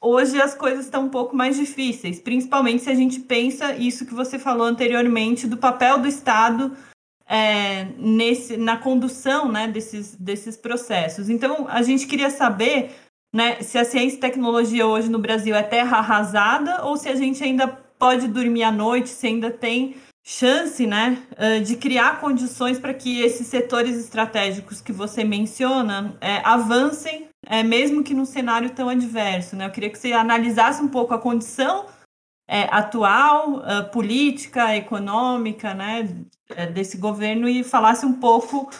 hoje as coisas estão um pouco mais difíceis, principalmente se a gente pensa isso que você falou anteriormente do papel do Estado é, nesse, na condução né, desses, desses processos. Então, a gente queria saber né, se a ciência e tecnologia hoje no Brasil é terra arrasada ou se a gente ainda pode dormir à noite, se ainda tem chance né, de criar condições para que esses setores estratégicos que você menciona é, avancem, é, mesmo que num cenário tão adverso. Né? Eu queria que você analisasse um pouco a condição é, atual, uh, política, econômica né, é, desse governo e falasse um pouco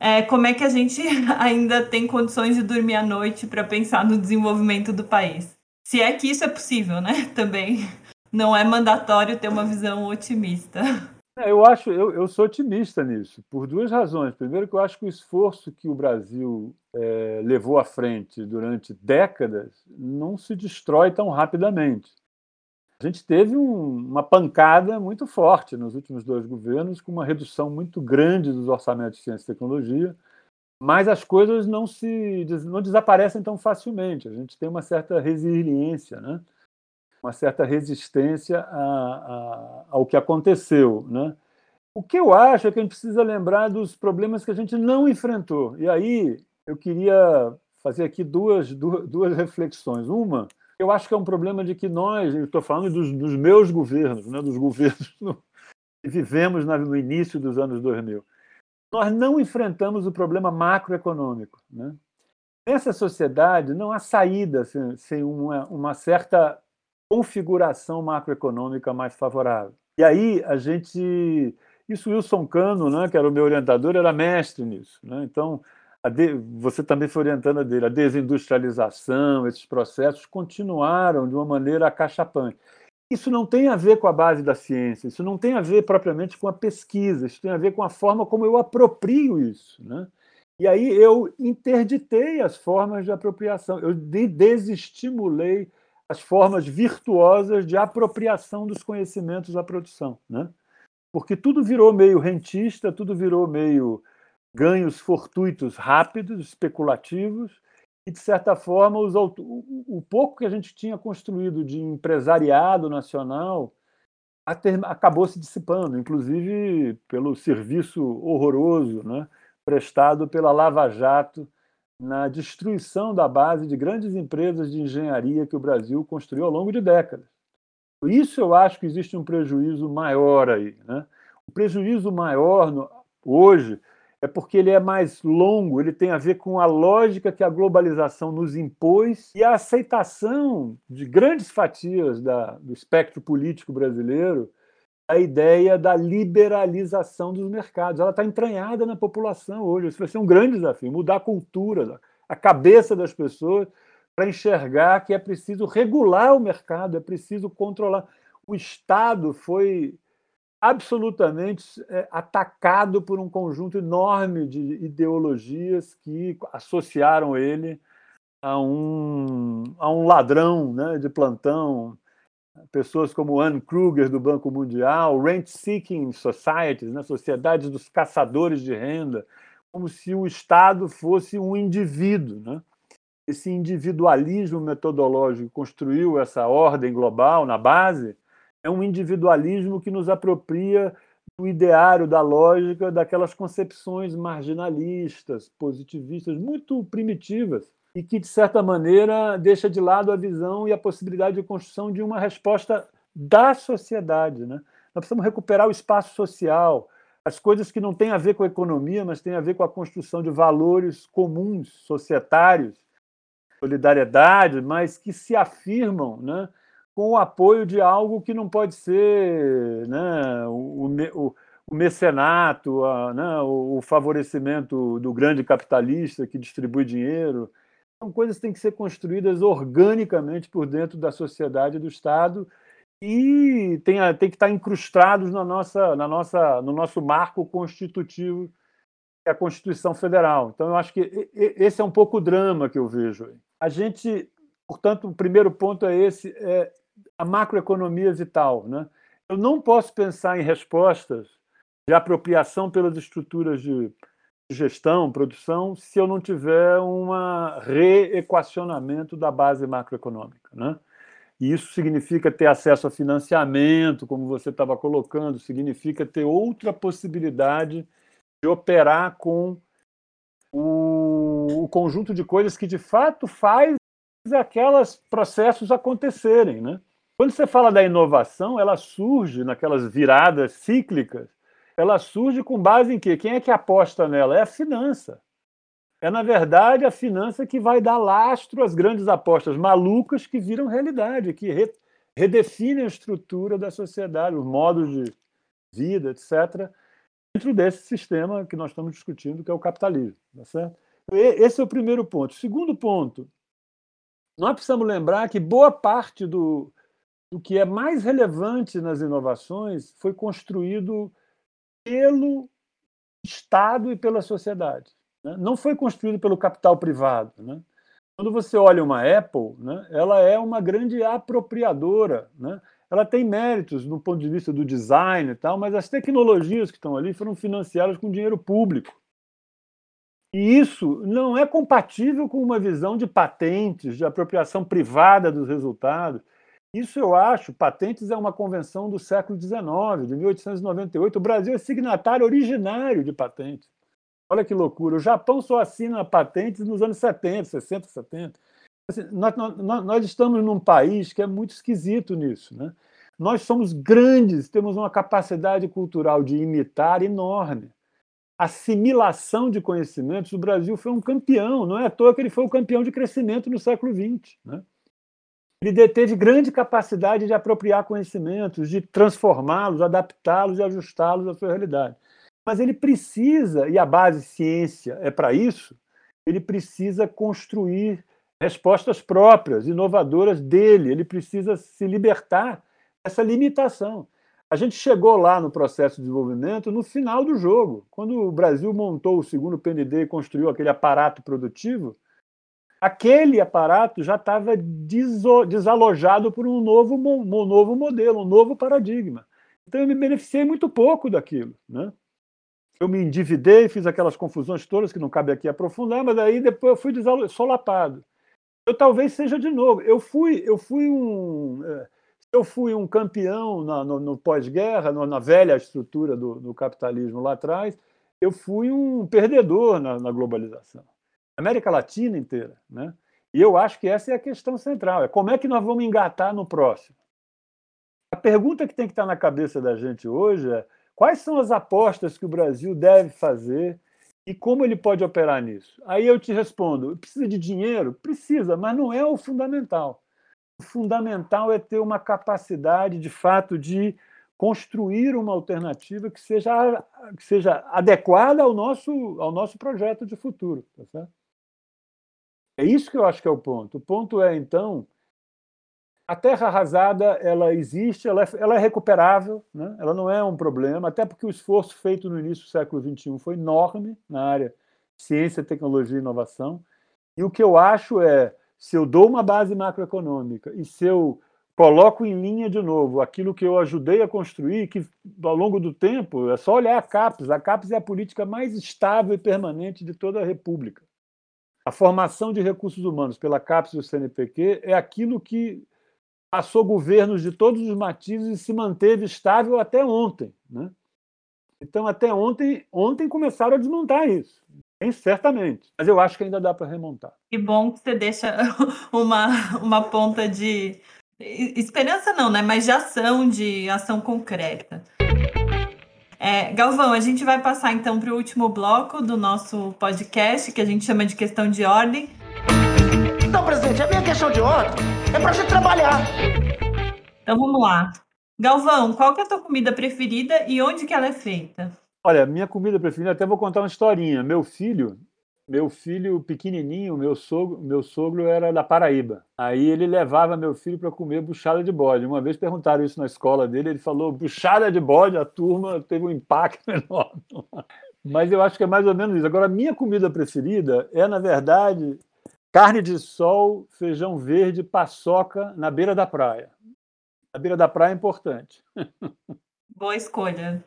é, como é que a gente ainda tem condições de dormir à noite para pensar no desenvolvimento do país. Se é que isso é possível, né? Também não é mandatório ter uma visão otimista. É, eu acho, eu, eu sou otimista nisso, por duas razões. Primeiro, que eu acho que o esforço que o Brasil é, levou à frente durante décadas não se destrói tão rapidamente. a gente teve um, uma pancada muito forte nos últimos dois governos, com uma redução muito grande dos orçamentos de ciência e tecnologia, mas as coisas não se não desaparecem tão facilmente. A gente tem uma certa resiliência, né? Uma certa resistência a, a, ao que aconteceu. Né? O que eu acho é que a gente precisa lembrar dos problemas que a gente não enfrentou. E aí eu queria fazer aqui duas, duas, duas reflexões. Uma, eu acho que é um problema de que nós, estou falando dos, dos, meus governos, né, dos governos no, que vivemos no início dos anos 2000, nós não enfrentamos o problema macroeconômico. Né? Nessa sociedade não há saída sem, sem uma, uma certa configuração macroeconômica mais favorável. E aí a gente. Isso Wilson Cano, né, que era o meu orientador, era mestre nisso. Né? Então, de, você também foi orientando a dele, a desindustrialização, esses processos continuaram de uma maneira acachapante. Isso não tem a ver com a base da ciência, isso não tem a ver propriamente com a pesquisa, isso tem a ver com a forma como eu aproprio isso. Né? E aí eu interditei as formas de apropriação, eu desestimulei as formas virtuosas de apropriação dos conhecimentos da produção. Né? Porque tudo virou meio rentista, tudo virou meio ganhos fortuitos rápidos, especulativos, e, de certa forma, os, o pouco que a gente tinha construído de empresariado nacional acabou se dissipando, inclusive pelo serviço horroroso né, prestado pela Lava Jato na destruição da base de grandes empresas de engenharia que o Brasil construiu ao longo de décadas. Por isso eu acho que existe um prejuízo maior aí. Né? O prejuízo maior no, hoje é porque ele é mais longo, ele tem a ver com a lógica que a globalização nos impôs e a aceitação de grandes fatias da, do espectro político brasileiro a ideia da liberalização dos mercados. Ela está entranhada na população hoje. Isso vai ser um grande desafio mudar a cultura, a cabeça das pessoas para enxergar que é preciso regular o mercado, é preciso controlar. O Estado foi absolutamente é, atacado por um conjunto enorme de ideologias que associaram ele a um, a um ladrão né, de plantão, pessoas como Anne Kruger, do Banco Mundial, rent-seeking societies, né, sociedades dos caçadores de renda, como se o Estado fosse um indivíduo. Né? Esse individualismo metodológico construiu essa ordem global na base, é um individualismo que nos apropria do ideário, da lógica, daquelas concepções marginalistas, positivistas, muito primitivas, e que, de certa maneira, deixa de lado a visão e a possibilidade de construção de uma resposta da sociedade. Né? Nós precisamos recuperar o espaço social, as coisas que não têm a ver com a economia, mas têm a ver com a construção de valores comuns, societários, solidariedade, mas que se afirmam né, com o apoio de algo que não pode ser né, o, o, o mecenato, a, né, o favorecimento do grande capitalista que distribui dinheiro. São coisas que têm que ser construídas organicamente por dentro da sociedade e do Estado e tem, tem que estar incrustados na nossa, na nossa, no nosso marco constitutivo, que é a Constituição Federal. Então, eu acho que esse é um pouco o drama que eu vejo. A gente, portanto, o primeiro ponto é esse: é a macroeconomia vital. Né? Eu não posso pensar em respostas de apropriação pelas estruturas de gestão, produção, se eu não tiver um reequacionamento da base macroeconômica. Né? E isso significa ter acesso a financiamento, como você estava colocando, significa ter outra possibilidade de operar com o, o conjunto de coisas que de fato faz aqueles processos acontecerem. Né? Quando você fala da inovação, ela surge naquelas viradas cíclicas, ela surge com base em quê? Quem é que aposta nela? É a finança. É, na verdade, a finança que vai dar lastro às grandes apostas malucas que viram realidade, que re, redefinem a estrutura da sociedade, os modos de vida, etc., dentro desse sistema que nós estamos discutindo, que é o capitalismo. Tá certo? Esse é o primeiro ponto. Segundo ponto, nós precisamos lembrar que boa parte do, o que é mais relevante nas inovações foi construído pelo Estado e pela sociedade. Né? Não foi construído pelo capital privado. Né? Quando você olha uma Apple, né, ela é uma grande apropriadora. Né? ela tem méritos no ponto de vista do design e tal, mas as tecnologias que estão ali foram financiadas com dinheiro público. E isso não é compatível com uma visão de patentes, de apropriação privada dos resultados. Isso eu acho, patentes é uma convenção do século XIX, de 1898. O Brasil é signatário originário de patentes. Olha que loucura. O Japão só assina patentes nos anos 70, 60, 70. Assim, nós, nós, nós, estamos num país que é muito esquisito nisso. Né? Nós somos grandes, temos uma capacidade cultural de imitar enorme. Assimilação de conhecimentos, o Brasil foi um campeão, não é à toa que ele foi o campeão de crescimento no século XX. Né? Ele deteve grande capacidade de apropriar conhecimentos, de transformá-los, adaptá-los e ajustá-los à sua realidade. Mas ele precisa, e a base ciência é para isso, ele precisa construir respostas próprias, inovadoras dele, ele precisa se libertar dessa limitação. A gente chegou lá no processo de desenvolvimento no final do jogo, quando o Brasil montou o segundo PND e construiu aquele aparato produtivo, aquele aparato já estava desalojado por um novo, um novo modelo, um novo paradigma. Então eu me beneficiei muito pouco daquilo. Né? Eu me endividei, fiz aquelas confusões todas que não cabe aqui aprofundar, mas aí depois eu fui solapado. Eu talvez seja de novo. Eu fui, eu fui um, é, eu fui um campeão na, no, no pós-guerra, na velha estrutura do, do, capitalismo lá atrás. Eu fui um perdedor na, na globalização. América Latina inteira, né? E eu acho que essa é a questão central. É como é que nós vamos engatar no próximo? A pergunta que tem que estar na cabeça da gente hoje é quais são as apostas que o Brasil deve fazer e como ele pode operar nisso? Aí eu te respondo: precisa de dinheiro? Precisa, mas não é o fundamental. O fundamental é ter uma capacidade, de fato, de construir uma alternativa que seja, que seja adequada ao nosso, ao nosso projeto de futuro. Tá certo? É isso que eu acho que é o ponto. O ponto é, então, a terra arrasada ela existe, ela é, ela é recuperável, né? ela não é um problema, até porque o esforço feito no início do século XXI foi enorme na área ciência, tecnologia e inovação. E o que eu acho é, se eu dou uma base macroeconômica e se eu coloco em linha de novo aquilo que eu ajudei a construir, que ao longo do tempo é só olhar a CAPES. A CAPES é a política mais estável e permanente de toda a República. A formação de recursos humanos pela CAPES e o CNPq é aquilo que passou governos de todos os matizes e se manteve estável até ontem. Né? Então, até ontem, ontem começaram a desmontar isso. Bem, certamente. Mas eu acho que ainda dá para remontar. Que bom que você deixa uma, uma ponta de esperança não, né? Mas de ação, de ação concreta. É, Galvão, a gente vai passar então para o último bloco do nosso podcast, que a gente chama de questão de ordem. Não, presidente, a minha questão de ordem é para a gente trabalhar. Então vamos lá. Galvão, qual que é a tua comida preferida e onde que ela é feita? Olha, minha comida preferida, até vou contar uma historinha. Meu filho, meu filho pequenininho, meu sogro, meu sogro era da Paraíba. Aí ele levava meu filho para comer buchada de bode. Uma vez perguntaram isso na escola dele, ele falou: buchada de bode, a turma teve um impacto enorme. Mas eu acho que é mais ou menos isso. Agora, a minha comida preferida é, na verdade, carne de sol, feijão verde, paçoca na beira da praia. Na beira da praia é importante. Boa escolha.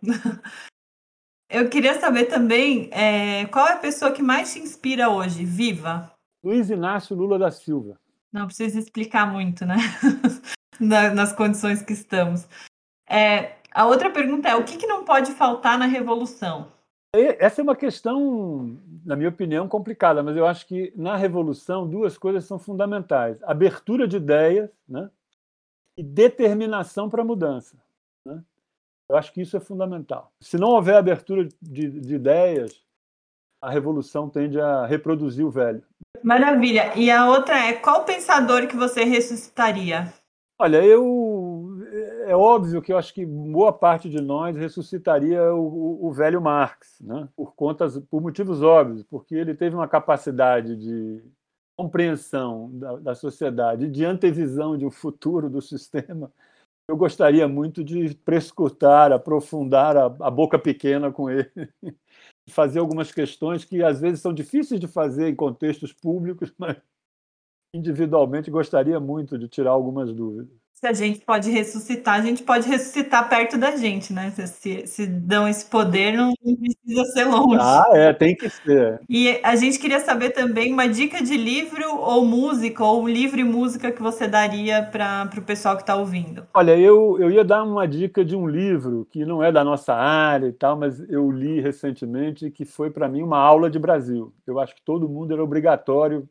Eu queria saber também é, qual é a pessoa que mais te inspira hoje, viva? Luiz Inácio Lula da Silva. Não precisa explicar muito, né? Nas condições que estamos. É, a outra pergunta é: o que, que não pode faltar na revolução? Essa é uma questão, na minha opinião, complicada, mas eu acho que na revolução duas coisas são fundamentais: abertura de ideias né? e determinação para a mudança. Né? Eu acho que isso é fundamental. Se não houver abertura de, de ideias, a revolução tende a reproduzir o velho. Maravilha. E a outra é: qual pensador que você ressuscitaria? Olha, eu é óbvio que eu acho que boa parte de nós ressuscitaria o, o, velho Marx, né? por contas, por motivos óbvios, porque ele teve uma capacidade de compreensão da, da sociedade, de antevisão de um futuro do sistema eu gostaria muito de prescutar, aprofundar a, a boca pequena com ele, fazer algumas questões que às vezes são difíceis de fazer em contextos públicos, mas individualmente gostaria muito de tirar algumas dúvidas. Se a gente pode ressuscitar, a gente pode ressuscitar perto da gente, né? Se, se dão esse poder, não precisa ser longe. Ah, é, tem que ser. E a gente queria saber também uma dica de livro ou música, ou livro e música que você daria para o pessoal que está ouvindo. Olha, eu, eu ia dar uma dica de um livro que não é da nossa área e tal, mas eu li recentemente que foi para mim uma aula de Brasil. Eu acho que todo mundo era obrigatório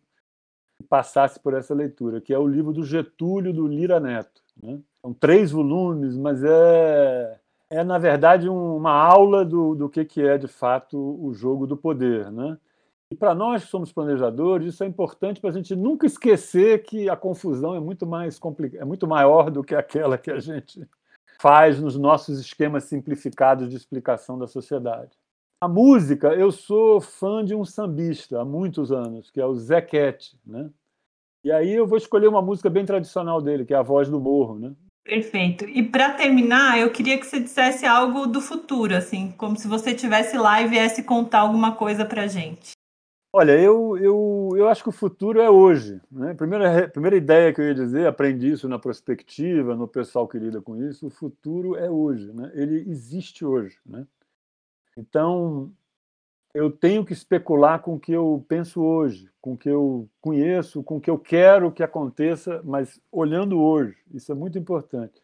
passasse por essa leitura, que é o livro do Getúlio do Lira Neto. Né? São três volumes, mas é, é na verdade, um, uma aula do, do que, que é, de fato, o jogo do poder. Né? E para nós que somos planejadores, isso é importante para a gente nunca esquecer que a confusão é muito mais é muito maior do que aquela que a gente faz nos nossos esquemas simplificados de explicação da sociedade. A música, eu sou fã de um sambista há muitos anos, que é o Zequete, né? E aí eu vou escolher uma música bem tradicional dele, que é a Voz do Morro, né? Perfeito. E para terminar, eu queria que você dissesse algo do futuro, assim, como se você tivesse lá e viesse contar alguma coisa para gente. Olha, eu, eu, eu acho que o futuro é hoje. Né? Primeira, primeira ideia que eu ia dizer, aprendi isso na prospectiva, no pessoal que lida com isso, o futuro é hoje. Né? Ele existe hoje. Né? Então, eu tenho que especular com o que eu penso hoje, com o que eu conheço, com o que eu quero que aconteça, mas olhando hoje. Isso é muito importante.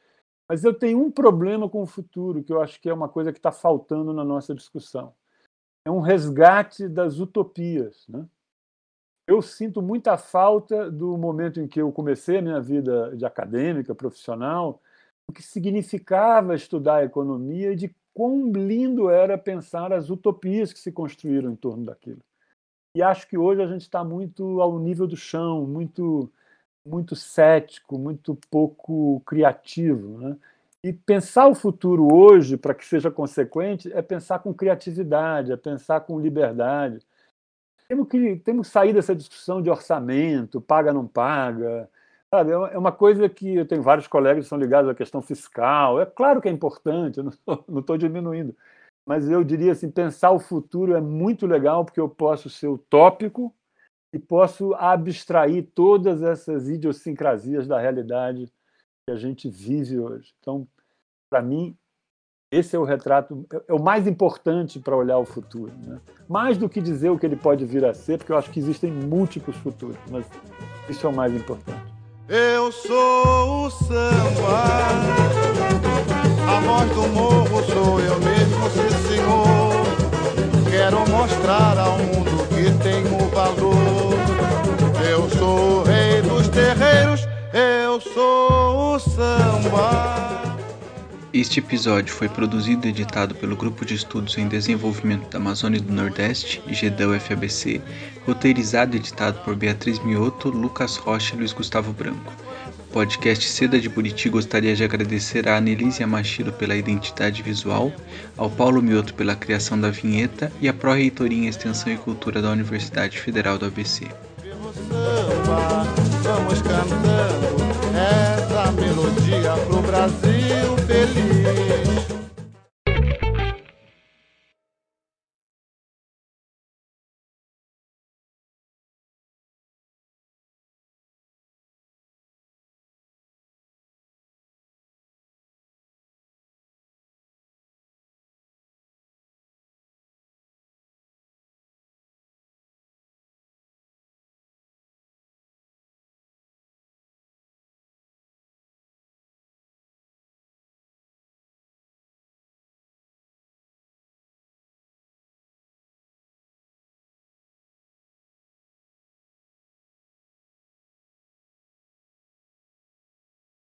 Mas eu tenho um problema com o futuro, que eu acho que é uma coisa que está faltando na nossa discussão. É um resgate das utopias. Né? Eu sinto muita falta do momento em que eu comecei a minha vida de acadêmica, profissional, o que significava estudar economia e de quão lindo era pensar as utopias que se construíram em torno daquilo. E acho que hoje a gente está muito ao nível do chão, muito muito cético, muito pouco criativo, né? E pensar o futuro hoje, para que seja consequente, é pensar com criatividade, é pensar com liberdade. Temos que, temos que sair dessa discussão de orçamento, paga, não paga, Sabe, é uma coisa que eu tenho vários colegas que são ligados à questão fiscal. É claro que é importante, eu não estou diminuindo. Mas eu diria assim, pensar o futuro é muito legal porque eu posso ser utópico e posso abstrair todas essas idiosincrasias da realidade que a gente vive hoje. Então, para mim, esse é o retrato, é o mais importante para olhar o futuro. Né? Mais do que dizer o que ele pode vir a ser, porque eu acho que existem múltiplos futuros, mas isso é o mais importante. Eu sou o samba, a voz do morro sou eu mesmo, sim senhor. Quero mostrar ao mundo que tenho valor. Eu sou o rei dos terreiros, eu sou o samba. Este episódio foi produzido e editado pelo Grupo de Estudos em Desenvolvimento da Amazônia do Nordeste, GEDAL FABC, roteirizado e editado por Beatriz Mioto, Lucas Rocha e Luiz Gustavo Branco. O podcast Seda de Buriti gostaria de agradecer a Anelise Machiro pela identidade visual, ao Paulo Mioto pela criação da vinheta e à Pró-Reitoria em Extensão e Cultura da Universidade Federal do ABC. Vamos cantando essa melodia pro Brasil